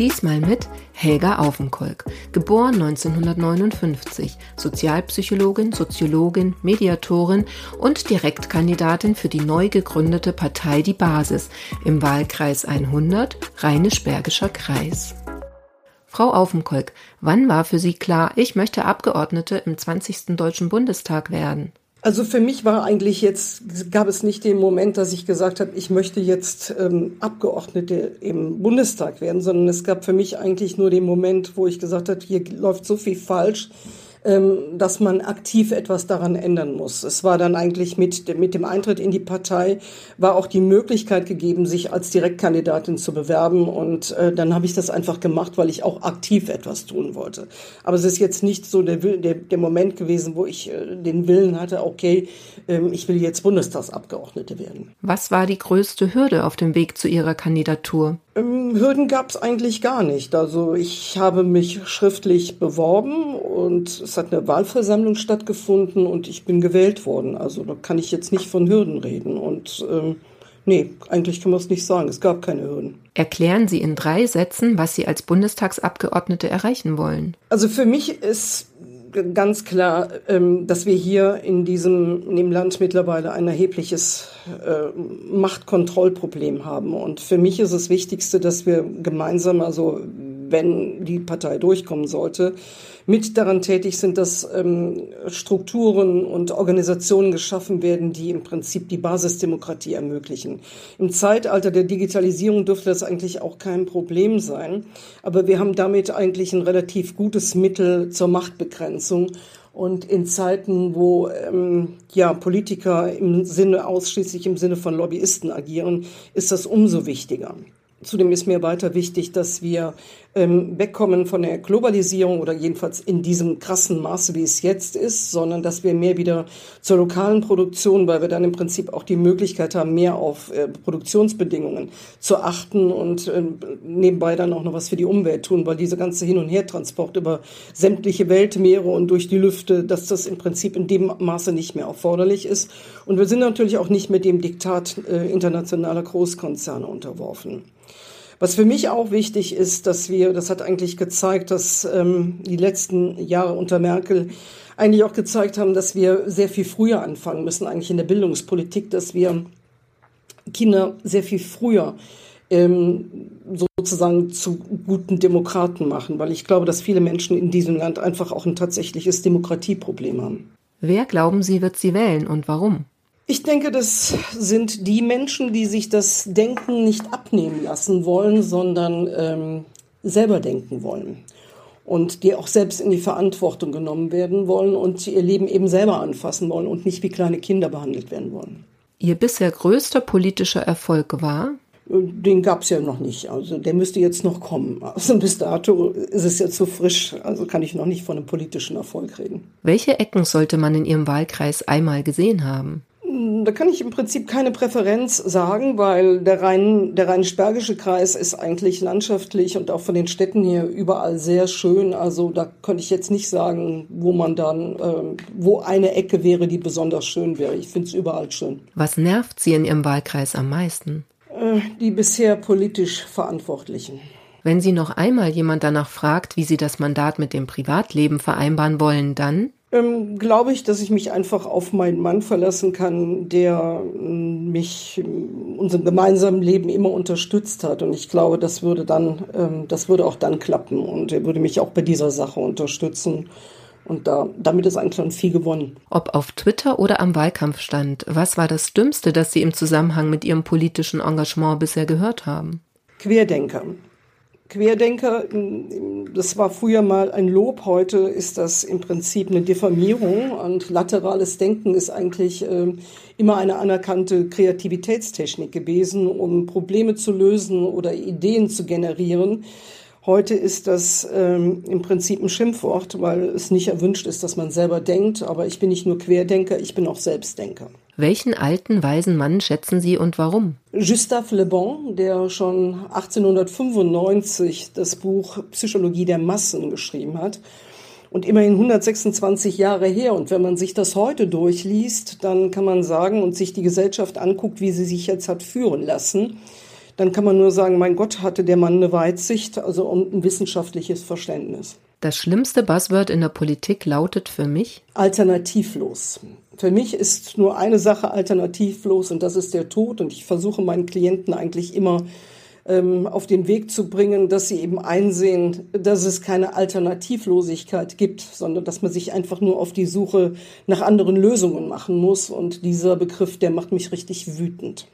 Diesmal mit Helga Aufenkolk, geboren 1959, Sozialpsychologin, Soziologin, Mediatorin und Direktkandidatin für die neu gegründete Partei Die Basis im Wahlkreis 100 Rheinisch-Bergischer Kreis. Frau Aufenkolk, wann war für Sie klar, ich möchte Abgeordnete im 20. Deutschen Bundestag werden? Also für mich war eigentlich jetzt, gab es nicht den Moment, dass ich gesagt habe, ich möchte jetzt ähm, Abgeordnete im Bundestag werden, sondern es gab für mich eigentlich nur den Moment, wo ich gesagt habe, hier läuft so viel falsch dass man aktiv etwas daran ändern muss. Es war dann eigentlich mit, mit dem Eintritt in die Partei, war auch die Möglichkeit gegeben, sich als Direktkandidatin zu bewerben. Und äh, dann habe ich das einfach gemacht, weil ich auch aktiv etwas tun wollte. Aber es ist jetzt nicht so der, der, der Moment gewesen, wo ich äh, den Willen hatte, okay, äh, ich will jetzt Bundestagsabgeordnete werden. Was war die größte Hürde auf dem Weg zu Ihrer Kandidatur? Ähm, Hürden gab es eigentlich gar nicht. Also ich habe mich schriftlich beworben und es hat eine Wahlversammlung stattgefunden und ich bin gewählt worden. Also da kann ich jetzt nicht von Hürden reden. Und ähm, nee, eigentlich kann man es nicht sagen. Es gab keine Hürden. Erklären Sie in drei Sätzen, was Sie als Bundestagsabgeordnete erreichen wollen. Also für mich ist ganz klar, ähm, dass wir hier in diesem in dem Land mittlerweile ein erhebliches äh, Machtkontrollproblem haben. Und für mich ist das Wichtigste, dass wir gemeinsam, also wenn die Partei durchkommen sollte, mit daran tätig sind, dass ähm, Strukturen und Organisationen geschaffen werden, die im Prinzip die Basisdemokratie ermöglichen. Im Zeitalter der Digitalisierung dürfte das eigentlich auch kein Problem sein, aber wir haben damit eigentlich ein relativ gutes Mittel zur Machtbegrenzung. Und in Zeiten, wo ähm, ja, Politiker im Sinne ausschließlich im Sinne von Lobbyisten agieren, ist das umso wichtiger. Zudem ist mir weiter wichtig, dass wir ähm, wegkommen von der Globalisierung oder jedenfalls in diesem krassen Maße, wie es jetzt ist, sondern dass wir mehr wieder zur lokalen Produktion, weil wir dann im Prinzip auch die Möglichkeit haben, mehr auf äh, Produktionsbedingungen zu achten und äh, nebenbei dann auch noch was für die Umwelt tun, weil diese ganze Hin- und Hertransport über sämtliche Weltmeere und durch die Lüfte, dass das im Prinzip in dem Maße nicht mehr erforderlich ist. Und wir sind natürlich auch nicht mit dem Diktat äh, internationaler Großkonzerne unterworfen. Was für mich auch wichtig ist, dass wir, das hat eigentlich gezeigt, dass ähm, die letzten Jahre unter Merkel eigentlich auch gezeigt haben, dass wir sehr viel früher anfangen müssen, eigentlich in der Bildungspolitik, dass wir Kinder sehr viel früher ähm, sozusagen zu guten Demokraten machen, weil ich glaube, dass viele Menschen in diesem Land einfach auch ein tatsächliches Demokratieproblem haben. Wer glauben Sie, wird sie wählen und warum? Ich denke, das sind die Menschen, die sich das Denken nicht abnehmen lassen wollen, sondern ähm, selber denken wollen. Und die auch selbst in die Verantwortung genommen werden wollen und ihr Leben eben selber anfassen wollen und nicht wie kleine Kinder behandelt werden wollen. Ihr bisher größter politischer Erfolg war? Den gab es ja noch nicht. Also der müsste jetzt noch kommen. Also bis dato ist es jetzt so frisch. Also kann ich noch nicht von einem politischen Erfolg reden. Welche Ecken sollte man in Ihrem Wahlkreis einmal gesehen haben? Da kann ich im Prinzip keine Präferenz sagen, weil der Rhein, der Rheinisch-Bergische Kreis ist eigentlich landschaftlich und auch von den Städten hier überall sehr schön. Also da könnte ich jetzt nicht sagen, wo man dann, äh, wo eine Ecke wäre, die besonders schön wäre. Ich finde es überall schön. Was nervt Sie in Ihrem Wahlkreis am meisten? Äh, die bisher politisch Verantwortlichen. Wenn Sie noch einmal jemand danach fragt, wie Sie das Mandat mit dem Privatleben vereinbaren wollen, dann? Ähm, glaube ich, dass ich mich einfach auf meinen Mann verlassen kann, der ähm, mich in unserem gemeinsamen Leben immer unterstützt hat. Und ich glaube, das würde dann, ähm, das würde auch dann klappen. Und er würde mich auch bei dieser Sache unterstützen. Und da, damit ist eigentlich schon viel gewonnen. Ob auf Twitter oder am Wahlkampfstand, was war das Dümmste, das Sie im Zusammenhang mit Ihrem politischen Engagement bisher gehört haben? Querdenker. Querdenker, das war früher mal ein Lob, heute ist das im Prinzip eine Diffamierung und laterales Denken ist eigentlich äh, immer eine anerkannte Kreativitätstechnik gewesen, um Probleme zu lösen oder Ideen zu generieren. Heute ist das ähm, im Prinzip ein Schimpfwort, weil es nicht erwünscht ist, dass man selber denkt. Aber ich bin nicht nur Querdenker, ich bin auch Selbstdenker. Welchen alten, weisen Mann schätzen Sie und warum? Gustave Le Bon, der schon 1895 das Buch Psychologie der Massen geschrieben hat und immerhin 126 Jahre her. Und wenn man sich das heute durchliest, dann kann man sagen und sich die Gesellschaft anguckt, wie sie sich jetzt hat führen lassen, dann kann man nur sagen, mein Gott, hatte der Mann eine Weitsicht, also ein wissenschaftliches Verständnis. Das schlimmste Buzzword in der Politik lautet für mich alternativlos. Für mich ist nur eine Sache alternativlos und das ist der Tod. Und ich versuche meinen Klienten eigentlich immer ähm, auf den Weg zu bringen, dass sie eben einsehen, dass es keine Alternativlosigkeit gibt, sondern dass man sich einfach nur auf die Suche nach anderen Lösungen machen muss. Und dieser Begriff, der macht mich richtig wütend.